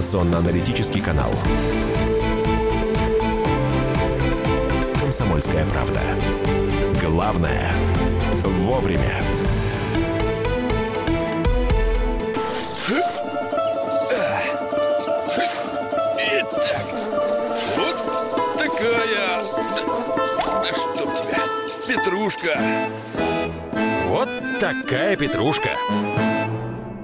информационно-аналитический канал. «Комсомольская правда». Главное – вовремя. Итак, вот такая... Да, да чтоб тебя, петрушка. Вот такая петрушка.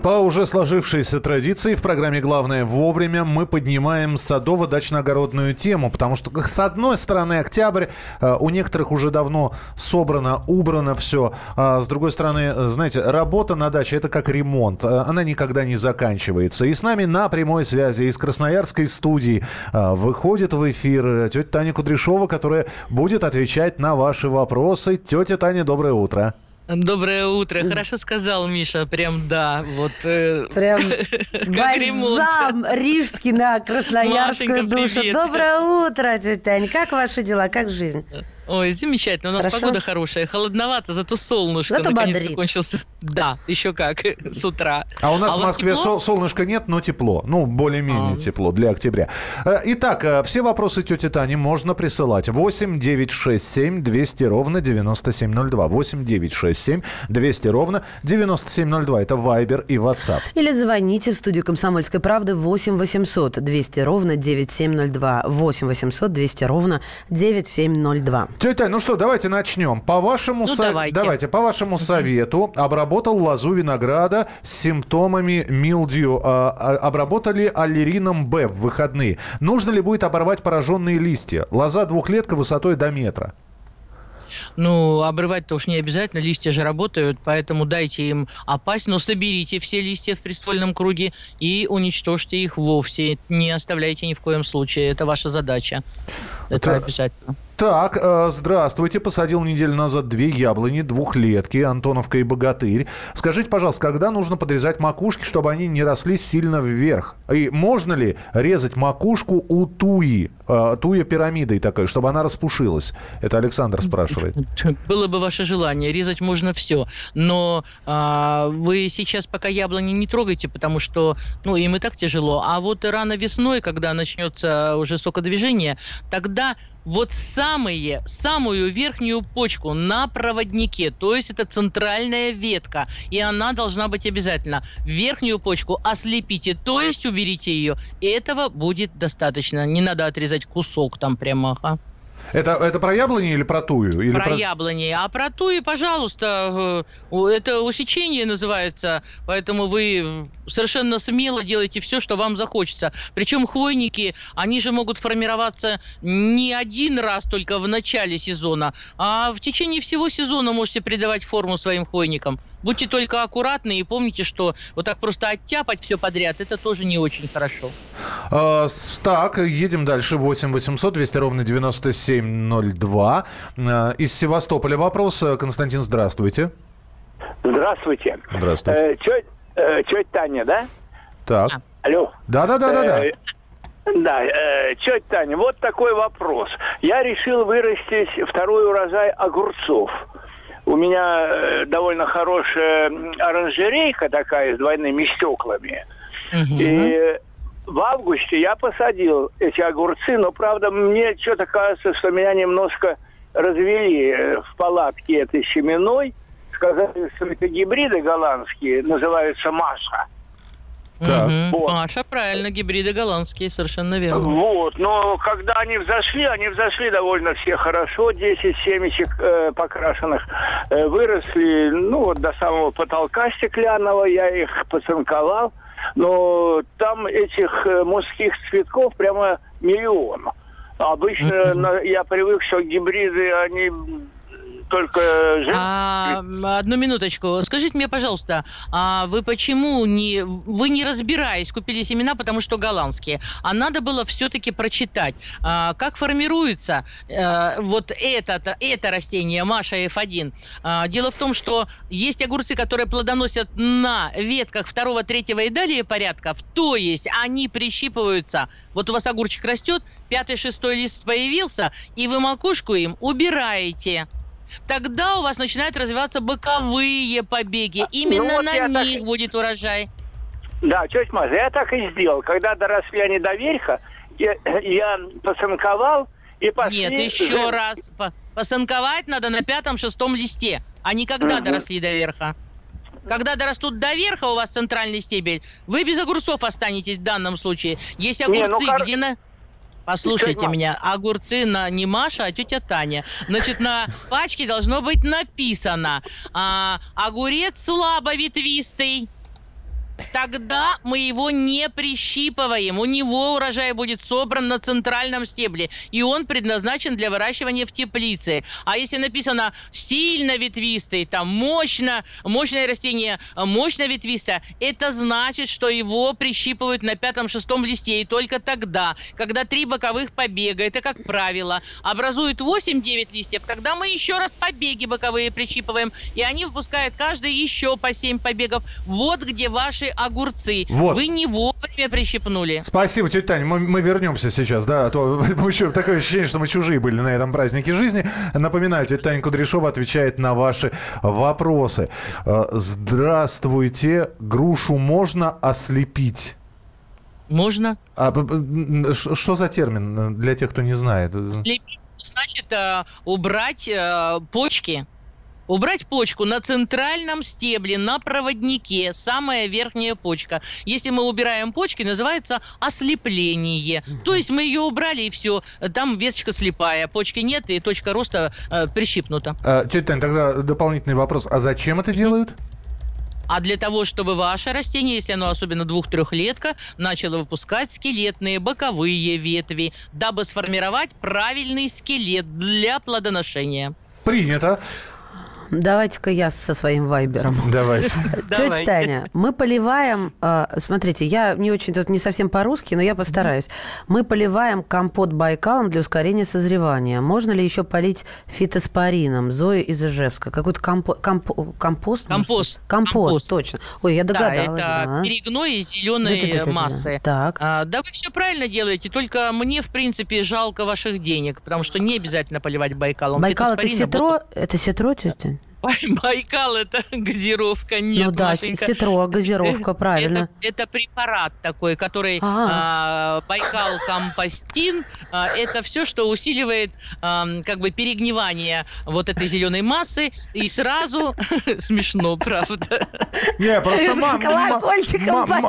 По уже сложившейся традиции в программе «Главное вовремя» мы поднимаем садово-дачно-огородную тему, потому что, с одной стороны, октябрь, э, у некоторых уже давно собрано, убрано все, а с другой стороны, э, знаете, работа на даче – это как ремонт, э, она никогда не заканчивается. И с нами на прямой связи из Красноярской студии выходит в эфир тетя Таня Кудряшова, которая будет отвечать на ваши вопросы. Тетя Таня, доброе утро. Доброе утро. Хорошо сказал Миша. Прям да. Вот. Э, Прям бальзам рижский на красноярскую Машенька, душу. Привет. Доброе утро, тетя Тань. Как ваши дела? Как жизнь? Ой, замечательно. У нас Хорошо? погода хорошая. Холодновато, зато солнышко зато наконец-то бодрит. кончился. Да, еще как, с утра. А у нас а в Москве сол- солнышка нет, но тепло. Ну, более-менее а. тепло для октября. Э, итак, э, все вопросы тети Тани можно присылать. 8 9 6 7 200 ровно 9702. 8 9 6 7 200 ровно 9702. Это Viber и WhatsApp. Или звоните в студию «Комсомольской правды» 8 800 200 ровно 9702. 8 800 200 ровно 9702. Тетя, ну что, давайте начнем. По вашему, ну, со... давайте. Давайте, по вашему совету обработал лозу винограда с симптомами милдью. А, а, обработали аллерином Б в выходные. Нужно ли будет оборвать пораженные листья? Лоза двухлетка высотой до метра. Ну, обрывать-то уж не обязательно, листья же работают, поэтому дайте им опасть, но соберите все листья в приствольном круге и уничтожьте их вовсе. Не оставляйте ни в коем случае, это ваша задача. Это, это обязательно. Так, э, здравствуйте. Посадил неделю назад две яблони, двухлетки, Антоновка и Богатырь. Скажите, пожалуйста, когда нужно подрезать макушки, чтобы они не росли сильно вверх? И можно ли резать макушку у туи, э, туя пирамидой такой, чтобы она распушилась? Это Александр спрашивает. Было бы ваше желание, резать можно все. Но э, вы сейчас пока яблони не трогайте, потому что ну, им и так тяжело. А вот рано весной, когда начнется уже сокодвижение, тогда вот самые, самую верхнюю почку на проводнике, то есть это центральная ветка, и она должна быть обязательно. Верхнюю почку ослепите, то есть уберите ее. Этого будет достаточно. Не надо отрезать кусок там прямо. Ага. Это, это про яблони или про тую? Или про, про яблони. А про туи, пожалуйста, э, это усечение называется, поэтому вы совершенно смело делайте все, что вам захочется. Причем хвойники, они же могут формироваться не один раз только в начале сезона, а в течение всего сезона можете придавать форму своим хвойникам. Будьте только аккуратны и помните, что вот так просто оттяпать все подряд, это тоже не очень хорошо. А, так, едем дальше. 8 800 200 ровно 9702. А, из Севастополя вопрос. Константин, здравствуйте. Здравствуйте. Здравствуйте. Э, тетя, э, тетя Таня, да? Так. Алло. Да-да-да-да-да. Э, да, э, тетя Таня, вот такой вопрос. Я решил вырастить второй урожай огурцов. У меня э, довольно хорошая оранжерейка такая с двойными стеклами. Угу. И в августе я посадил эти огурцы, но, правда, мне что-то кажется, что меня немножко развели э, в палатке этой семеной. Сказали, что это гибриды голландские, называются Маша. Так. Угу. Вот. Маша, правильно, гибриды голландские, совершенно верно. Вот, но когда они взошли, они взошли довольно все хорошо, 10 семечек э, покрашенных э, выросли, ну вот до самого потолка стеклянного, я их поцинковал, но там этих э, мужских цветков прямо миллион. Обычно mm-hmm. на, я привык, что гибриды, они только а, Одну минуточку. Скажите мне, пожалуйста, а вы почему не... Вы не разбираясь, купили семена, потому что голландские, а надо было все-таки прочитать, а, как формируется а, вот это, это растение, Маша F1. А, дело в том, что есть огурцы, которые плодоносят на ветках второго, третьего и далее порядков, то есть они прищипываются. Вот у вас огурчик растет, пятый, шестой лист появился, и вы макушку им убираете тогда у вас начинают развиваться боковые побеги. Именно ну, вот на них так... будет урожай. Да, тетя Маша, я так и сделал. Когда доросли они до верха, я, я посанковал и пошли... Нет, еще за- раз. По- Посанковать надо на пятом-шестом листе, а не когда Мгм. доросли до верха. Когда дорастут до верха у вас центральный стебель, вы без огурцов останетесь в данном случае. Есть Не, огурцы, ну, кор- где на... Послушайте меня, огурцы на не Маша, а тетя Таня. Значит, на пачке должно быть написано а, огурец слабо ветвистый. Тогда мы его не прищипываем. У него урожай будет собран на центральном стебле. И он предназначен для выращивания в теплице. А если написано стильно ветвистый, там мощно, мощное растение, мощно ветвистое, это значит, что его прищипывают на пятом-шестом листе. И только тогда, когда три боковых побега, это как правило, образуют 8-9 листьев, тогда мы еще раз побеги боковые прищипываем. И они выпускают каждый еще по 7 побегов. Вот где ваши огурцы. Вот. Вы не вовремя прищипнули. Спасибо, тетя Таня. Мы, мы вернемся сейчас, да, а то мы еще такое ощущение, что мы чужие были на этом празднике жизни. Напоминаю, тетя Таня Кудряшова отвечает на ваши вопросы. Э, Здравствуйте. Грушу можно ослепить? Можно? А, что за термин э, для тех, кто не знает? Слепить значит э, убрать почки. Убрать почку на центральном стебле, на проводнике, самая верхняя почка. Если мы убираем почки, называется ослепление. То есть мы ее убрали и все. Там веточка слепая, почки нет и точка роста э, прищипнута. А, Тетя Таня, тогда дополнительный вопрос. А зачем это делают? А для того, чтобы ваше растение, если оно особенно двух-трехлетка, начало выпускать скелетные боковые ветви, дабы сформировать правильный скелет для плодоношения. Принято. Давайте-ка я со своим вайбером. Давайте. Тетя. Таня, мы поливаем, э, смотрите, я не очень тут не совсем по-русски, но я постараюсь. Мы поливаем компот Байкалом для ускорения созревания. Можно ли еще полить фитоспорином? Зоя из Ижевска. Какой-то компо- компо- компост? Компост. Компост, точно. Ой, я догадалась. да, это да. перегной из зеленой массы. Так. А, да вы все правильно делаете, только мне, в принципе, жалко ваших денег, потому что не обязательно поливать Байкалом. Байкал это ситро? Это ситро, тетя? Байкал это газировка, нет, ну да, Машенька. ситро, газировка, правильно. Это, это препарат такой, который А. а, Байкал Компостин. А, это все, что усиливает как бы перегнивание вот этой зеленой массы. И сразу смешно, правда. Не, просто.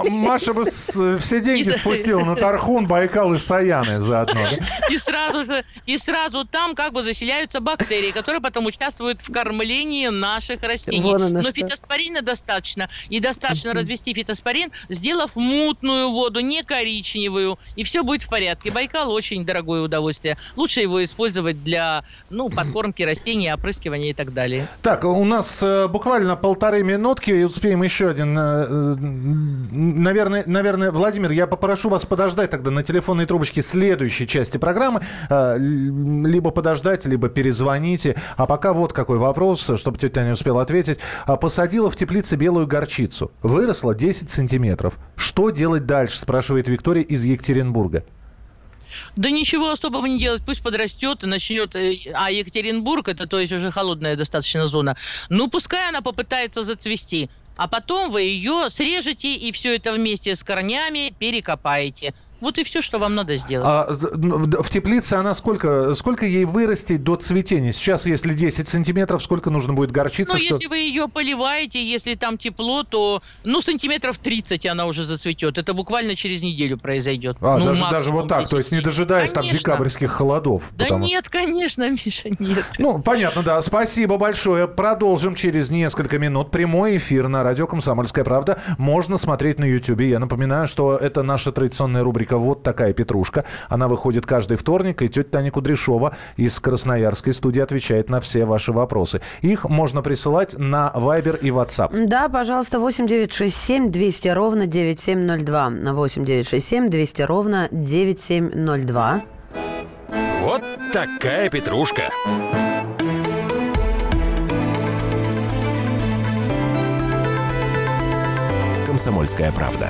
Маша бы с- все деньги спустила на Тархун, Байкал и Саяны заодно. И сразу же, и сразу там как бы заселяются бактерии, которые потом участвуют в кормлении наших растений. Но фитоспорина достаточно. И достаточно развести фитоспорин, сделав мутную воду, не коричневую, и все будет в порядке. Байкал очень дорогое удовольствие. Лучше его использовать для, ну, подкормки растений, опрыскивания и так далее. Так, у нас э, буквально полторы минутки, и успеем еще один. э, э, наверное, наверное, Владимир, я попрошу вас подождать тогда на телефонной трубочке следующей части программы. Либо подождать, либо перезвоните. А пока вот какой вопрос, чтобы тетя Таня успела ответить. А, Посадила в теплице белую горчицу. Выросла 10 сантиметров. Что делать дальше, спрашивает Виктория из Екатеринбурга. Да ничего особого не делать, пусть подрастет и начнет. э, А Екатеринбург, это то есть уже холодная достаточно зона, ну пускай она попытается зацвести. А потом вы ее срежете и все это вместе с корнями перекопаете. Вот и все, что вам надо сделать. А в в теплице она сколько, сколько ей вырастет до цветения? Сейчас, если 10 сантиметров, сколько нужно будет горчицы? Ну, что- если вы ее поливаете, если там тепло, то, ну, сантиметров 30 она уже зацветет. Это буквально через неделю произойдет. А, Ну, даже, даже вот так, 10. то есть не дожидаясь там Конечно. декабрьских холодов. Да потому- нет, конечно, Миша, нет. Ну, понятно, да. Спасибо большое. Продолжим через несколько минут. Прямой эфир на радио «Комсомольская правда». Можно смотреть на YouTube. Я напоминаю, что это наша традиционная рубрика «Вот такая петрушка». Она выходит каждый вторник, и тетя Таня Кудряшова из Красноярской студии отвечает на все ваши вопросы. Их можно присылать на Viber и WhatsApp. Да, пожалуйста, 8 967 200 ровно 9702. 8 967 200 ровно 9702. Вот такая петрушка. «Комсомольская правда».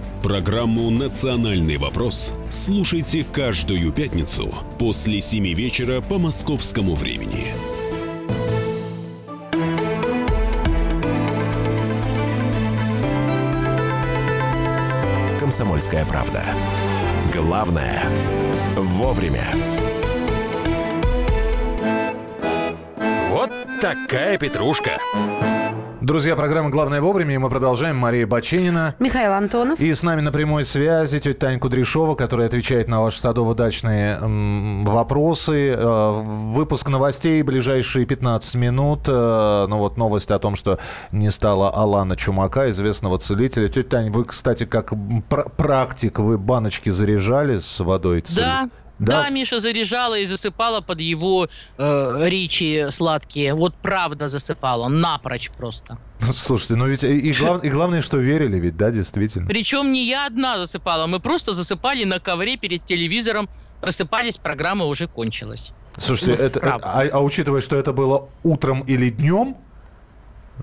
Программу «Национальный вопрос» слушайте каждую пятницу после 7 вечера по московскому времени. «Комсомольская правда». Главное – вовремя. Вот такая петрушка. Друзья, программа «Главное вовремя», и мы продолжаем. Мария Баченина. Михаил Антонов. И с нами на прямой связи тетя Таня Кудряшова, которая отвечает на ваши садово-дачные вопросы. Э, выпуск новостей ближайшие 15 минут. Э, ну вот новость о том, что не стало Алана Чумака, известного целителя. Тетя Таня, вы, кстати, как пр- практик, вы баночки заряжали с водой? цель- Да, Да? да, Миша заряжала и засыпала под его э, речи сладкие. Вот правда засыпала, напрочь просто. Слушайте, ну ведь и, и глав- и главное, что верили ведь, да, действительно. Причем не я одна засыпала, мы просто засыпали на ковре перед телевизором. Просыпались, программа уже кончилась. Слушайте, Ну, это, правда. а, а учитывая, что это было утром или днем,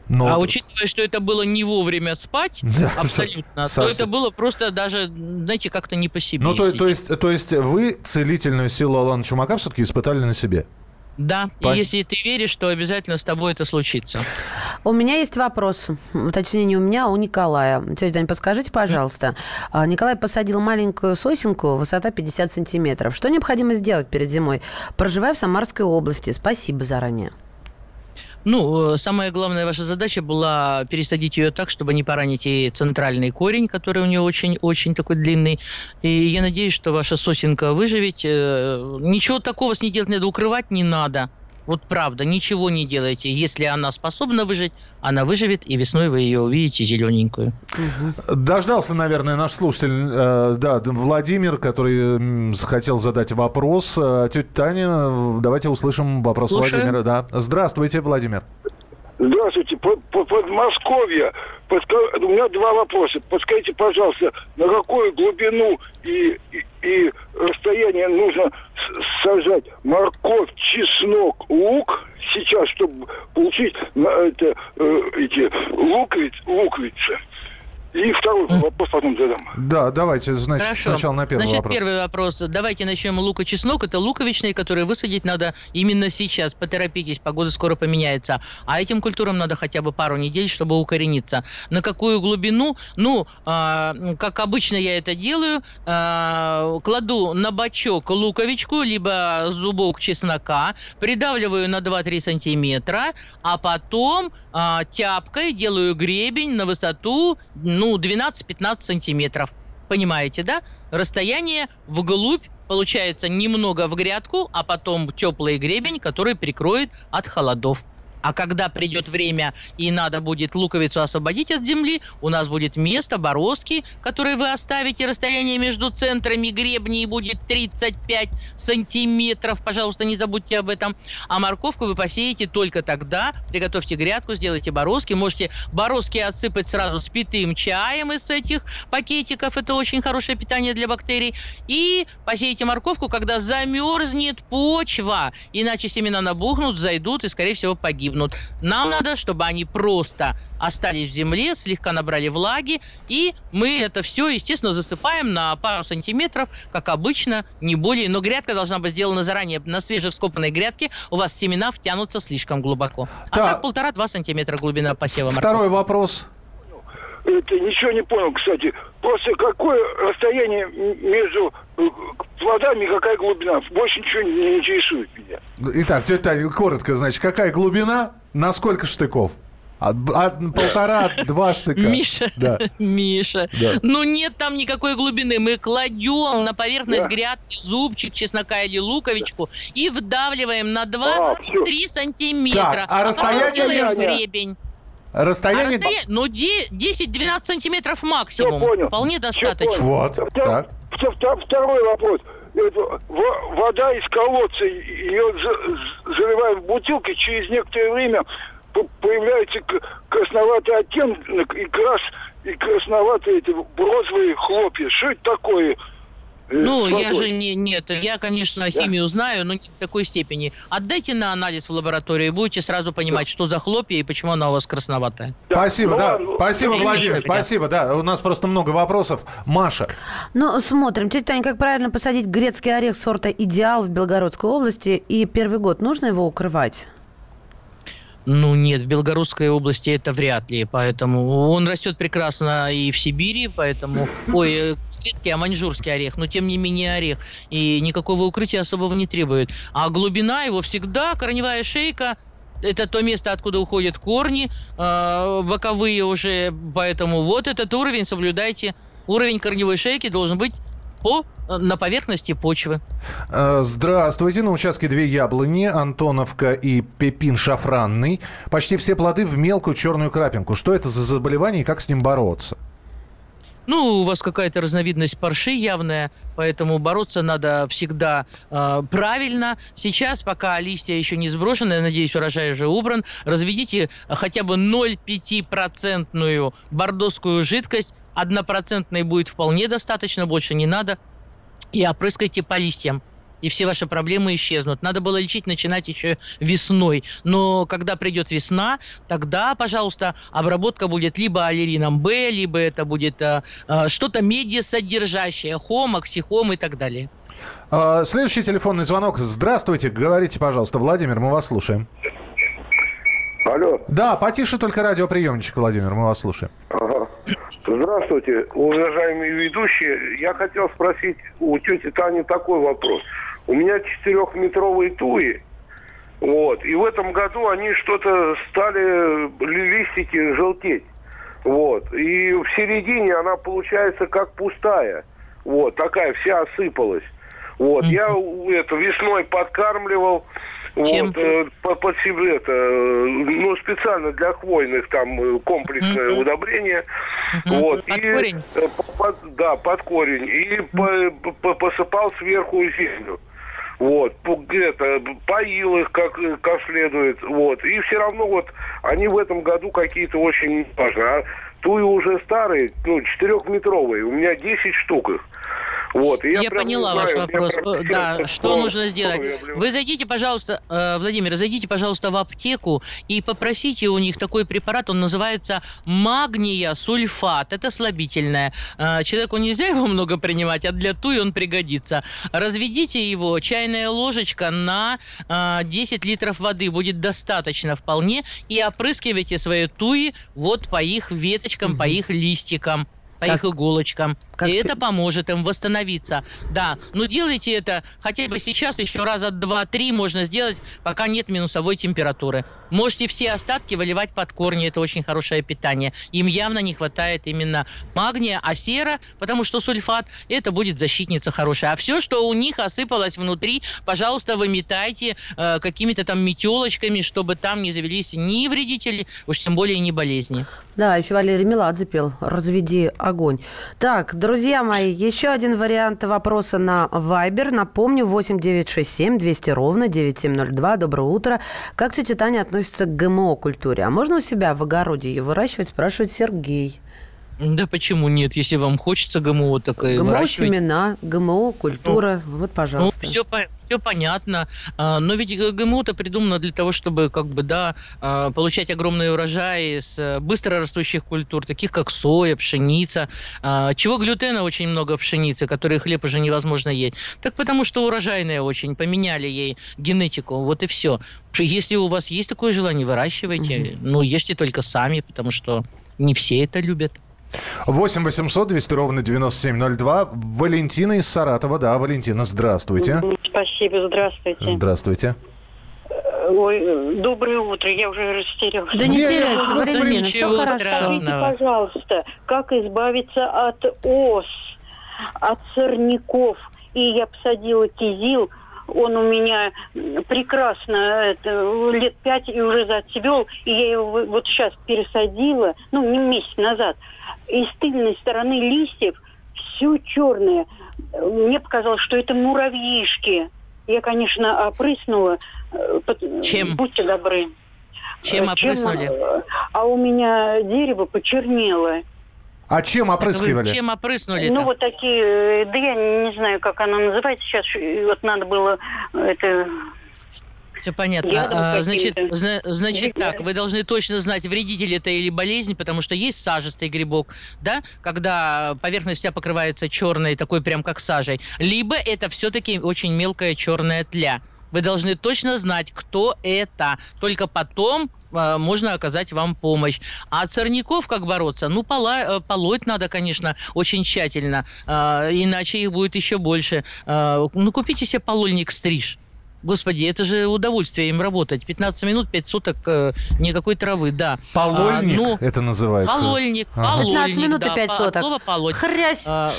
ну, А учитывая, что это было не вовремя спать, Да, абсолютно, со- то совсем. это было просто даже, знаете, как-то не по себе. ну то, то есть, то есть вы целительную силу Алана Чумака все-таки испытали на себе? Да, Пон- и если ты веришь, то обязательно с тобой это случится. У меня есть вопрос, точнее не у меня, а у Николая. Тетя Тань, подскажите, пожалуйста. А, Николай посадил маленькую сосенку, высота 50 сантиметров. Что необходимо сделать перед зимой? Проживая в Самарской области. Спасибо заранее. Ну, э, самая главная ваша задача была пересадить ее так, чтобы не поранить ей центральный корень, который у нее очень-очень такой длинный. И я надеюсь, что ваша сосенка выживет. Э, Ничего такого с ней делать не надо, укрывать не надо. Вот правда, ничего не делайте. Если она способна выжить, она выживет, и весной вы ее увидите зелененькую. Дождался, наверное, наш слушатель, э, да, Владимир, который хотел задать вопрос. Э, тетя Таня, давайте услышим вопрос Слушаю. Владимира. Да. Здравствуйте, Владимир. Здравствуйте, по- по- Подмосковье. У меня два вопроса. Подскажите, пожалуйста, на какую глубину и, и, и расстояние нужно сажать морковь, чеснок, лук сейчас, чтобы получить на это, э, эти луковиц, луковицы? И второй вопрос потом задам. Да, давайте, значит, Хорошо. сначала на первый Значит, вопрос. первый вопрос. Давайте начнем лук и чеснок. Это луковичные, которые высадить надо именно сейчас. Поторопитесь, погода скоро поменяется. А этим культурам надо хотя бы пару недель, чтобы укорениться. На какую глубину? Ну, а, как обычно я это делаю, а, кладу на бачок луковичку, либо зубок чеснока, придавливаю на 2-3 сантиметра, а потом а, тяпкой делаю гребень на высоту, ну, 12-15 сантиметров. Понимаете, да? Расстояние вглубь получается немного в грядку, а потом теплый гребень, который прикроет от холодов. А когда придет время и надо будет луковицу освободить от земли, у нас будет место, бороздки, которые вы оставите. Расстояние между центрами гребней будет 35 сантиметров. Пожалуйста, не забудьте об этом. А морковку вы посеете только тогда. Приготовьте грядку, сделайте бороздки. Можете бороздки отсыпать сразу с питым чаем из этих пакетиков. Это очень хорошее питание для бактерий. И посеете морковку, когда замерзнет почва. Иначе семена набухнут, зайдут и, скорее всего, погибнут. Нам надо, чтобы они просто остались в земле, слегка набрали влаги. И мы это все, естественно, засыпаем на пару сантиметров, как обычно, не более. Но грядка должна быть сделана заранее. На свежевскопанной грядке у вас семена втянутся слишком глубоко. А Так. так полтора-два сантиметра глубина посева. Второй вопрос. Это ничего не понял, кстати. Просто какое расстояние между э, плодами, какая глубина? Больше ничего не интересует меня. Итак, тетя Таня, коротко, значит, какая глубина, на сколько штыков? От, от полтора, два штыка. Миша, Да. Миша, Да. ну нет там никакой глубины. Мы кладем на поверхность Да. грядки зубчик чеснока или луковичку и вдавливаем на А, 2-3 всё. сантиметра. Так, а потом расстояние делаем между- гребень. А Расстояние... расстояние, ну, де- 10-12 сантиметров Все максимум. понял. Вполне достаточно. понял. Вот, Втор- так. втор- втор- Второй вопрос. Вода из колодца, ее за- заливают в бутылки, через некоторое время появляется красноватый оттенок и крас и красноватые эти розовые хлопья. Что это такое? Э, ну, я же не, нет, я, конечно, химию да. знаю, но не в такой степени. Отдайте на анализ в лабораторию, и будете сразу понимать, да. что за хлопья и почему она у вас красноватая. Да. Спасибо, ну, да. Ладно. Спасибо, ну, Владимир, спасибо, да. У нас просто много вопросов. Маша. Ну, смотрим. Тетя Таня, как правильно посадить грецкий орех сорта «Идеал» в Белгородской области? И первый год нужно его укрывать? Ну нет, в Белгородской области это вряд ли, поэтому он растет прекрасно и в Сибири, поэтому, ой, китайский, а маньчжурский орех, но тем не менее орех, и никакого укрытия особого не требует. А глубина его всегда, корневая шейка, это то место, откуда уходят корни, э, боковые уже, поэтому вот этот уровень соблюдайте. Уровень корневой шейки должен быть по, на поверхности почвы. Э, здравствуйте. На участке две яблони, Антоновка и Пепин шафранный. Почти все плоды в мелкую черную крапинку. Что это за заболевание и как с ним бороться? Ну, у вас какая-то разновидность парши явная, поэтому бороться надо всегда э, правильно. Сейчас, пока листья еще не сброшены, я надеюсь, урожай уже убран, разведите хотя бы 0,5% бордоскую жидкость однопроцентной будет вполне достаточно, больше не надо. И опрыскайте по листьям и все ваши проблемы исчезнут. Надо было лечить начинать еще весной. Но когда придет весна, тогда, пожалуйста, обработка будет либо аллерином Б, либо это будет э, э, что-то медиасодержащее, хом, оксихом и так далее. А, следующий телефонный звонок. Здравствуйте, говорите, пожалуйста. Владимир, мы вас слушаем. Алло. Да, потише только радиоприемничек, Владимир, мы вас слушаем. Ага. Здравствуйте, уважаемые ведущие. Я хотел спросить у тети Тани такой вопрос. У меня четырехметровые туи, вот, и в этом году они что-то стали листики желтеть. Вот. И в середине она получается как пустая. Вот, такая вся осыпалась. Вот. Mm-hmm. Я это весной подкармливал, чем? Вот, э, под, под себе это, ну, специально для хвойных там э, комплексное mm-hmm. удобрение. Mm-hmm. Вот, под и, корень? Э, под, да, под корень. И mm-hmm. по, по, посыпал сверху землю. Вот, это, поил их как, как следует, вот. И все равно вот они в этом году какие-то очень важные. А туи уже старые, ну, четырехметровые, у меня 10 штук их. Вот, я, я поняла ваш вопрос. Да, что нужно сделать? Вы зайдите, пожалуйста, э, Владимир, зайдите, пожалуйста, в аптеку и попросите у них такой препарат, он называется магния сульфат. Это слабительное. Э, человеку нельзя его много принимать, а для туи он пригодится. Разведите его, чайная ложечка на 10 э, литров воды будет достаточно вполне, и опрыскивайте свои туи вот по их веточкам, угу. по их листикам по как, их иголочкам. Как... И это поможет им восстановиться. Да, но делайте это хотя бы сейчас еще раза два-три можно сделать, пока нет минусовой температуры. Можете все остатки выливать под корни, это очень хорошее питание. Им явно не хватает именно магния, а сера, потому что сульфат, это будет защитница хорошая. А все, что у них осыпалось внутри, пожалуйста, выметайте э, какими-то там метелочками, чтобы там не завелись ни вредители, уж тем более не болезни. Да, еще Валерий Меладзе пел «Разведи огонь». Так, друзья мои, еще один вариант вопроса на Viber. Напомню, 8967 200 ровно 9702. Доброе утро. Как тетя Таня относится к ГМО-культуре? А можно у себя в огороде ее выращивать, спрашивает Сергей. Да почему нет, если вам хочется ГМО, так и ГМО семена, ГМО культура, ну, вот, пожалуйста. Ну, все, все понятно, а, но ведь ГМО-то придумано для того, чтобы, как бы, да, а, получать огромные урожаи с э, быстро растущих культур, таких как соя, пшеница. А, чего глютена очень много в пшенице, который хлеб уже невозможно есть? Так потому что урожайная очень, поменяли ей генетику, вот и все. Если у вас есть такое желание, выращивайте, угу. ну, ешьте только сами, потому что не все это любят. 8 800 200 ровно 9702. Валентина из Саратова. Да, Валентина, здравствуйте. Спасибо, здравствуйте. Здравствуйте. Э, ой, доброе утро, я уже растерялась. Да не теряйте, Валентина, все хорошо. Скажите, пожалуйста, как избавиться от ос, от сорняков? И я посадила кизил, он у меня прекрасно это, лет пять и уже зацвел, и я его вот сейчас пересадила, ну, не месяц назад и с тыльной стороны листьев все черное. Мне показалось, что это муравьишки. Я, конечно, опрыснула. Чем? Будьте добры. Чем Э, опрыснули? э, А у меня дерево почернело. А чем Вы опрыскивали? чем опрыснули Ну, вот такие, э, да я не знаю, как она называется сейчас. Вот надо было э, это... Все понятно. А, значит, зна- значит так, вы должны точно знать, вредитель это или болезнь, потому что есть сажистый грибок, да, когда поверхность вся покрывается черной, такой прям как сажей, либо это все-таки очень мелкая черная тля. Вы должны точно знать, кто это. Только потом можно оказать вам помощь. А от сорняков как бороться? Ну, пола- э, полоть надо, конечно, очень тщательно, а, иначе их будет еще больше. А, ну, купите себе полольник стриж. Господи, это же удовольствие им работать. 15 минут, 5 суток э, никакой травы, да. Полольник А, ну, это называется. Полольник, Ага. полольник, 15 минут и да, 5 по- от соток. слова полоть. Хрясь. А,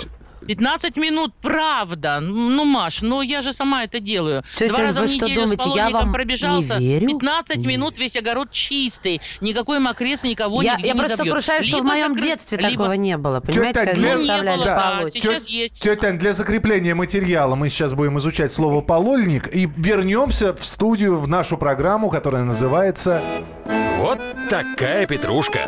15 минут, правда. Ну, Маш, ну я же сама это делаю. Тетя Два раза вы в что неделю думаете, с я половником вам пробежался. не верю? 15 минут весь огород чистый. Никакой мокрец никого Я, нигде я не просто забьет. сокрушаюсь, что в Либо моем закры- детстве либо- такого не было. Понимаете, Тетя Ну, не было, да, полоть. сейчас есть. Тетя для закрепления материала мы сейчас будем изучать слово «полольник» и вернемся в студию, в нашу программу, которая называется... Вот такая петрушка.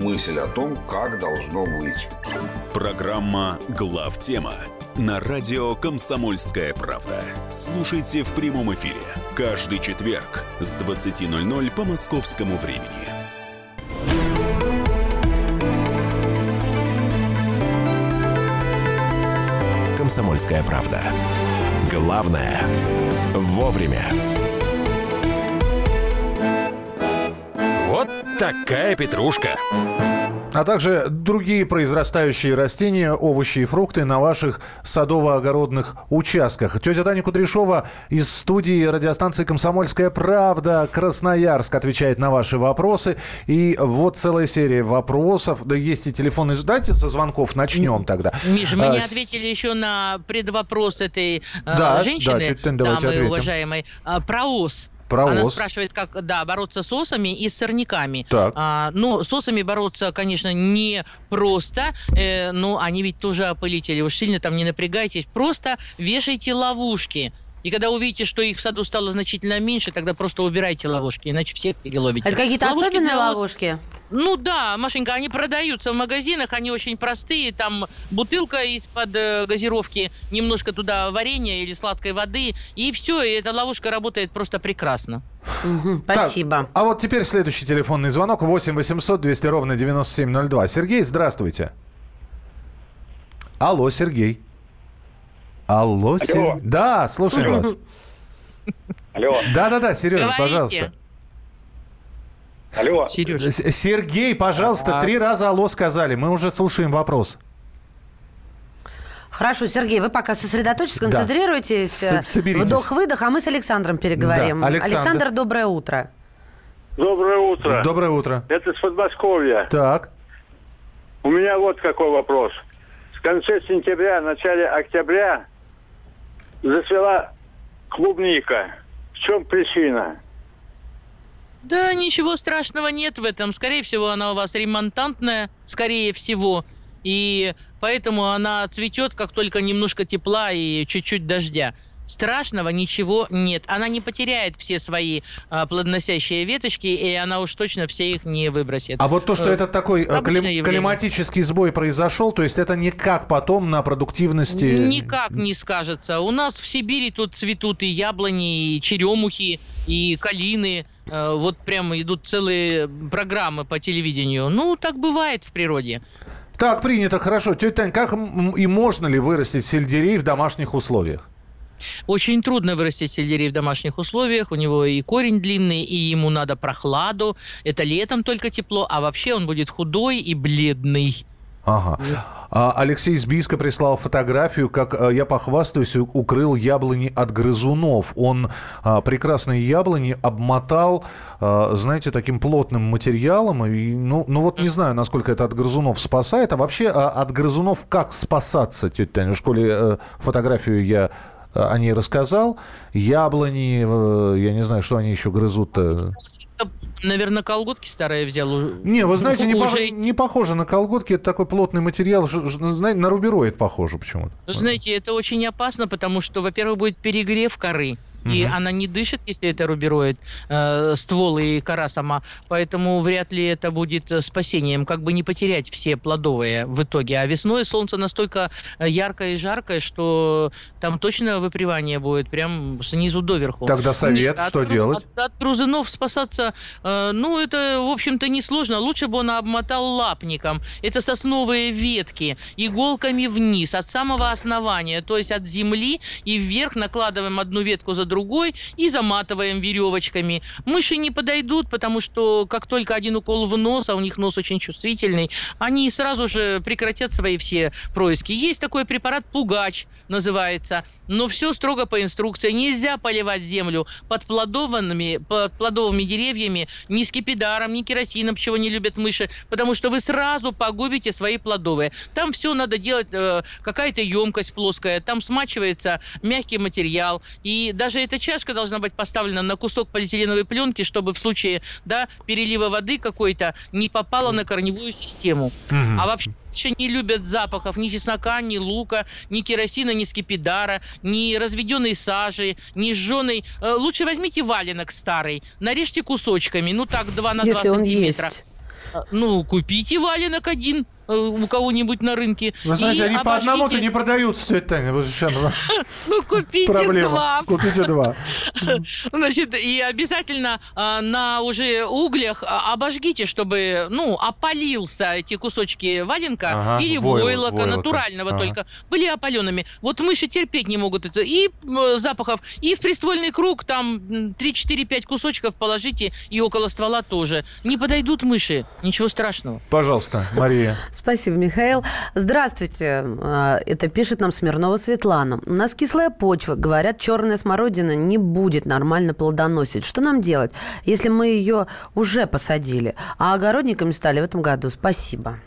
мысль о том, как должно быть. Программа «Главтема» на радио «Комсомольская правда». Слушайте в прямом эфире каждый четверг с 20.00 по московскому времени. «Комсомольская правда». Главное – вовремя. Такая петрушка. А также другие произрастающие растения, овощи и фрукты на ваших садово-огородных участках. Тетя Таня Кудряшова из студии радиостанции «Комсомольская правда» Красноярск отвечает на ваши вопросы. И вот целая серия вопросов. Да есть и телефонные... Дайте со звонков начнем тогда. Миша, мы А, не с- ответили еще на предвопрос этой э, Да, да, женщины, тетя Тань, давайте дамы ответим. уважаемой, а, про ос. Про Она ос. спрашивает, как да, бороться с осами и с сорняками. Так. А, ну, с осами бороться, конечно, не просто, э, но они ведь тоже опылители. Уж сильно там не напрягайтесь. Просто вешайте ловушки. И когда увидите, что их в саду стало значительно меньше, тогда просто убирайте ловушки, иначе всех переловите. Это какие-то Ловушки особенные для ос- ловушки? Ну да, Машенька, они продаются в магазинах, они очень простые. Там бутылка из-под э, газировки, немножко туда варенья или сладкой воды, и все, и эта ловушка работает просто прекрасно. Мгм, Так, Спасибо. а вот теперь следующий телефонный звонок 8 800 200 ровно 9702. Сергей, здравствуйте. Алло, Сергей. Алло, Сергей. Да, слушаем вас. Алло, Да-да-да, Сережа, Говорите. пожалуйста. Алло. Сережа. Сергей, пожалуйста, А. три раза алло сказали. Мы уже слушаем вопрос. Хорошо, Сергей, вы пока сосредоточьтесь, Да. концентрируйтесь. С- э. Вдох-выдох, а мы с Александром переговорим. Да, Александр. доброе утро. Доброе утро. Доброе утро. Это с Подмосковья. Так, У меня вот какой вопрос. В конце сентября, начале октября зацвела клубника. В чем причина? Да, ничего страшного нет в этом. Скорее всего, она у вас ремонтантная, скорее всего. И поэтому она цветет, как только немножко тепла и чуть-чуть дождя. Страшного ничего нет. Она не потеряет все свои а, плодоносящие веточки, и она уж точно все их не выбросит. а вот то, что Э, это такой э, клим- климатический сбой произошел, то есть это никак потом на продуктивности... Никак не скажется. У нас в Сибири тут цветут и яблони, и черемухи, и калины. Э, Вот прямо идут целые программы по телевидению. Ну, так бывает в природе. Так, принято, хорошо. Тетя Тань, как и можно ли вырастить сельдерей в домашних условиях? Очень трудно вырастить сельдерей в домашних условиях. У него и корень длинный, и ему надо прохладу. Это летом только тепло, а вообще он будет худой и бледный. Ага. А Алексей из прислал фотографию, как э, я похвастаюсь, укрыл яблони от грызунов. Он а, прекрасные яблони обмотал, а, знаете, таким плотным материалом. И, ну, ну вот не знаю, насколько это от грызунов спасает. А вообще а, от грызунов как спасаться, тетя Таня? В школе э, фотографию я э, о ней рассказал. Яблони, я не знаю, что они еще грызут-то. Наверное, колготки старые взял. Не, вы знаете, не, уже... пох- не похоже на колготки. Это такой плотный материал. Ж- знаете, на рубероид похоже почему-то. Ну, знаете, это очень опасно, потому что, во-первых, будет перегрев коры. И Мгм. она не дышит, если это рубероид, э, ствол и кора сама. Поэтому вряд ли это будет э, спасением. Как бы не потерять все плодовые в итоге. А весной солнце настолько э, яркое и жаркое, что там точно выпривание будет прям снизу доверху. Тогда совет, Нет, что от, делать? От, от грызунов спасаться, э, ну, это, в общем-то, несложно. Лучше бы он обмотал лапником. Это сосновые ветки, иголками вниз, от самого основания, то есть от земли и вверх накладываем одну ветку за другой и заматываем веревочками. Мыши не подойдут, потому что как только один укол в нос, а у них нос очень чувствительный, они сразу же прекратят свои все происки. Есть такой препарат «Пугач» называется, но все строго по инструкции. Нельзя поливать землю под плодованными, под плодовыми деревьями ни скипидаром, ни керосином, чего не любят мыши, потому что вы сразу погубите свои плодовые. Там все надо делать, э, какая-то емкость плоская, там смачивается мягкий материал, и даже эта чашка должна быть поставлена на кусок полиэтиленовой пленки, чтобы в случае да, перелива воды какой-то не попала на корневую систему. Мгм. А вообще мыши не любят запахов ни чеснока, ни лука, ни керосина, ни скипидара, ни разведенной сажи, ни жженой. Э, Лучше возьмите валенок старый, нарежьте кусочками, ну так, 2 на 2 Если он сантиметра. есть. Э, Ну, купите валенок один у кого-нибудь на рынке. Вы знаете, и они по одному-то обожгите. не продаются, тетя Таня. Вот сейчас Ну, купите проблема. два. Купите два. Значит, и обязательно а, на уже углях а, обожгите, чтобы, ну, опалился эти кусочки валенка Ага, или войло- войлока, войлока. натурального Ага. только, были опаленными. Вот мыши терпеть не могут это. И запахов, и в приствольный круг там м, 3-4-5 кусочков положите, и около ствола тоже. Не подойдут мыши, ничего страшного. Пожалуйста, Мария. Спасибо, Михаил. Здравствуйте. А, Это пишет нам Смирнова Светлана. У нас кислая почва. Говорят, черная смородина не будет нормально плодоносить. Что нам делать, если мы ее уже посадили, а огородниками стали в этом году? Спасибо.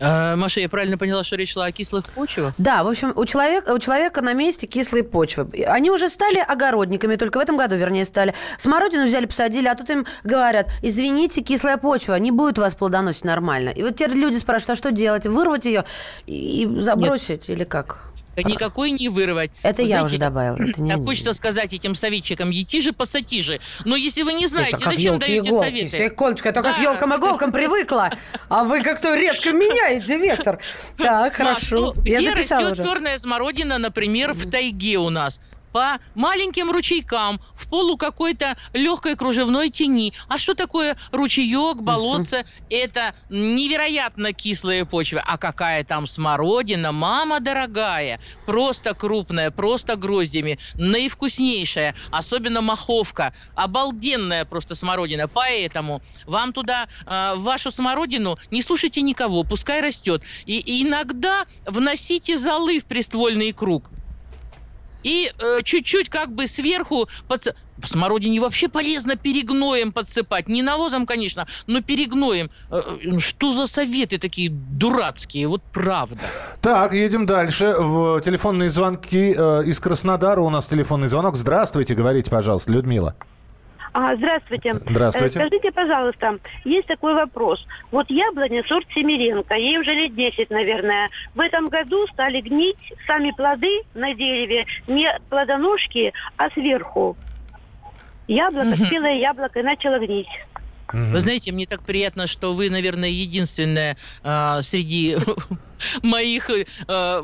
Э, Маша, я правильно поняла, что речь шла о кислых почвах? Да, в общем, у человека, у человека на месте кислые почвы. Они уже стали огородниками, только в этом году, вернее, стали. Смородину взяли, посадили, а тут им говорят, извините, кислая почва, не будет у вас плодоносить нормально. И вот теперь люди спрашивают, а что делать? Вырвать ее и забросить или как? Никакой не вырвать. Это Вы я знаете, уже добавила. Это не хочется сказать этим советчикам, ети же, посади же. Но если вы не знаете, Это зачем даете иголки. советы? Секундочку, это как Да. елкам иголкам привыкла. А вы как-то резко меняете вектор. Так, хорошо. Маш, ну, Я где записала растет уже. черная смородина, например, в тайге у нас? По маленьким ручейкам, в полу какой-то легкой кружевной тени. А что такое ручеек, болотце? Это невероятно кислые почвы. А какая там смородина, мама дорогая. Просто крупная, просто гроздями. Наивкуснейшая. Особенно маховка. Обалденная просто смородина. Поэтому вам туда, э, вашу смородину, не слушайте никого, пускай растет. И, и иногда вносите золы в приствольный круг. И э, чуть-чуть как бы сверху подс- Смородине вообще полезно перегноем подсыпать. Не навозом, конечно, но перегноем. Э, э, Что за советы такие дурацкие? Вот правда. Так, едем дальше. В телефонные звонки э, из Краснодара у нас телефонный звонок. Здравствуйте, говорите, пожалуйста, Людмила. А, здравствуйте. Здравствуйте. Э, Скажите, пожалуйста, есть такой вопрос. Вот яблоня сорт Семеренко, ей уже лет 10, наверное. В этом году стали гнить сами плоды на дереве, не плодоножки, а сверху. Яблоко, Мгм. спелое яблоко, и начало гнить. Вы знаете, мне так приятно, что вы, наверное, единственная а, среди моих э, э,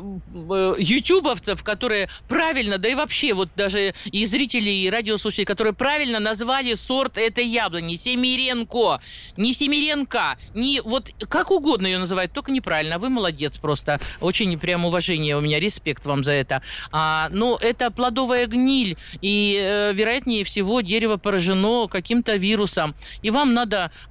ютубовцев, которые правильно, да и вообще вот даже и зрители, и радиослушатели, которые правильно назвали сорт этой яблони. Семиренко. Не Семиренко. Не вот как угодно ее называют, только неправильно. Вы молодец просто. Очень прям уважение у меня, респект вам за это. А, но это плодовая гниль, и э, вероятнее всего дерево поражено каким-то вирусом. И вам надо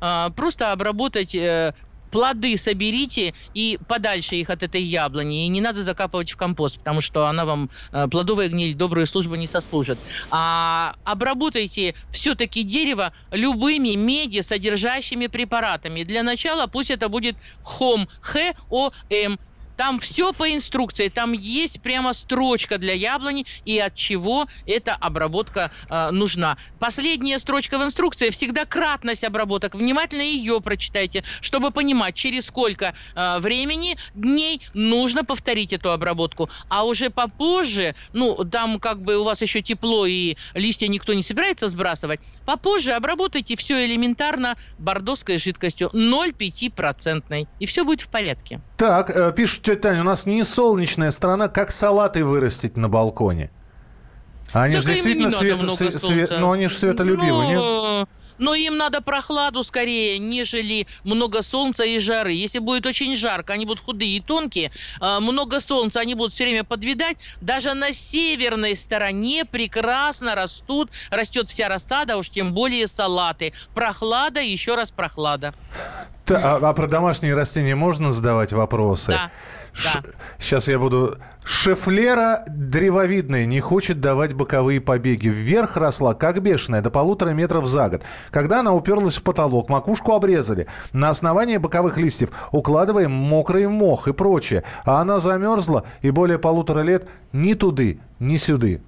а, просто обработать э, плоды соберите и подальше их от этой яблони. И не надо закапывать в компост, потому что она вам, э, плодовая гниль, добрую службу не сослужит. А обработайте все-таки дерево любыми меди содержащими препаратами. Для начала пусть это будет ХОМ, Х-О-М, там все по инструкции, там есть прямо строчка для яблони и от чего эта обработка э, нужна. Последняя строчка в инструкции всегда кратность обработок. Внимательно ее прочитайте, чтобы понимать, через сколько э, времени, дней нужно повторить эту обработку. А уже попозже, ну, там как бы у вас еще тепло и листья никто не собирается сбрасывать, попозже обработайте все элементарно бордоской жидкостью 0,5%. И все будет в порядке. Так, э, пишут, тетя Таня, у нас не солнечная страна, как салаты вырастить на балконе? Они Так же действительно свет, свет- солнца. но они же светолюбивы, нет? Но... Но им надо прохладу скорее, нежели много солнца и жары. Если будет очень жарко, они будут худые и тонкие. а, много солнца, они будут все время подвидать. Даже на северной стороне прекрасно растут, растет вся рассада, уж тем более салаты. Прохлада, еще раз прохлада. А, а про домашние растения можно задавать вопросы? Да. Сейчас я буду... Шефлера древовидная не хочет давать боковые побеги. Вверх росла, как бешеная, до полутора метров за год. Когда она уперлась в потолок, макушку обрезали. На основании боковых листьев укладываем мокрый мох и прочее. А она замерзла и более полутора лет ни туды, ни сюды.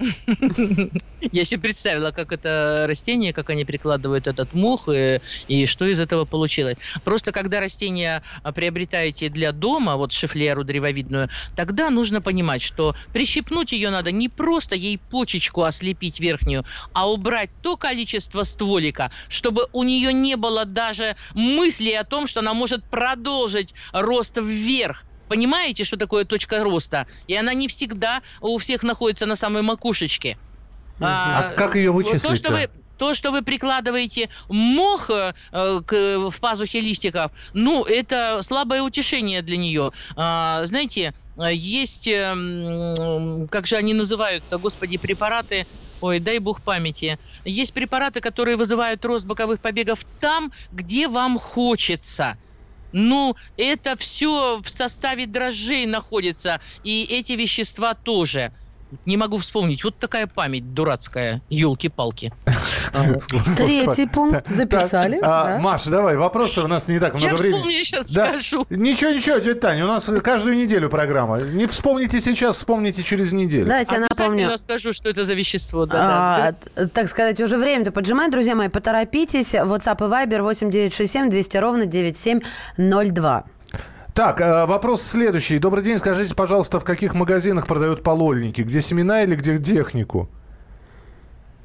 Я себе представила, как это растение, как они прикладывают этот мох, и, и что из этого получилось. Просто когда растение а, приобретаете для дома, вот шифлеру древовидную, тогда нужно понимать, что прищипнуть ее надо не просто ей почечку ослепить верхнюю, а убрать то количество стволика, чтобы у нее не было даже мысли о том, что она может продолжить рост вверх. Понимаете, что такое точка роста? И она не всегда у всех находится на самой макушечке. А как ее вот То, что вы то, что вы прикладываете мох э, к, в пазухе листиков, ну, это слабое утешение для нее. А, знаете, есть, э, как же они называются, господи, препараты, ой, дай бог памяти. Есть препараты, которые вызывают рост боковых побегов там, где вам хочется. Ну, это все в составе дрожжей находится, и эти вещества тоже. Не могу вспомнить. Вот такая память дурацкая. Елки-палки. Третий пункт записали. А. Маша, давай, вопросы у нас не так много Я времени. вспомню, я сейчас Да. скажу. Ничего, ничего, тетя Таня, у нас каждую неделю программа. Не вспомните сейчас, вспомните через неделю. Давайте я напомню. расскажу, что это за вещество. А, так сказать, уже время-то поджимает, друзья мои, поторопитесь. WhatsApp и Viber 8967 200 ровно 9702. Так, э, вопрос следующий. Добрый день, скажите, пожалуйста, в каких магазинах продают полольники? Где семена или где технику?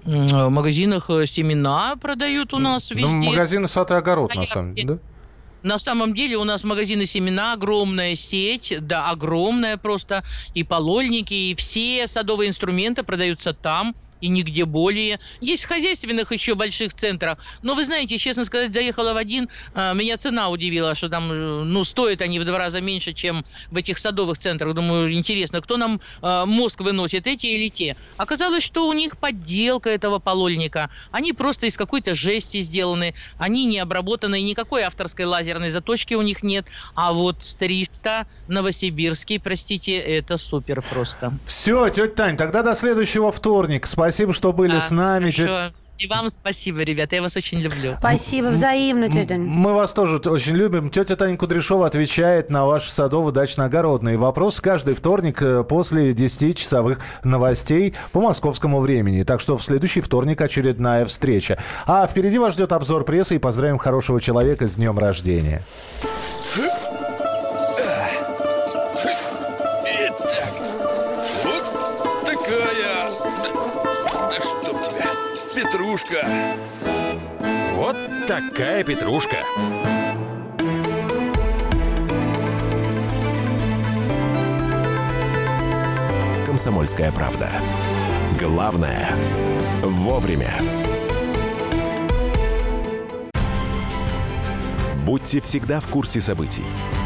М, В магазинах э, семена продают у нас везде. Ну, магазины сад и огород, на самом деле, да? На самом деле у нас магазины семена, огромная сеть, да, огромная просто, и полольники, и все садовые инструменты продаются там, и нигде более. Есть в хозяйственных еще больших центрах. Но вы знаете, честно сказать, заехала в один, а, меня цена удивила, что там, э, ну, стоят они в два раза меньше, чем в этих садовых центрах. Думаю, интересно, кто нам а, мозг выносит, эти или те? Оказалось, что у них подделка этого полольника. Они просто из какой-то жести сделаны, они не обработаны, никакой авторской лазерной заточки у них нет. А вот с 300 Новосибирский, простите, это супер просто. Все, тетя Тань, тогда до следующего вторника. Спасибо, что были Да, с нами. Хорошо. И вам спасибо, ребята, я вас очень люблю. Спасибо, взаимно, тетя. Мы вас тоже очень любим. Тетя Таня Кудряшова отвечает на ваши садово-дачно-огородные вопросы каждый вторник э, после 10-часовых новостей по московскому времени. Так что в следующий вторник очередная встреча. А впереди вас ждет обзор прессы и поздравим хорошего человека с днем рождения. Петрушка. Вот такая петрушка. «Комсомольская правда». Главное – вовремя. Будьте всегда в курсе событий.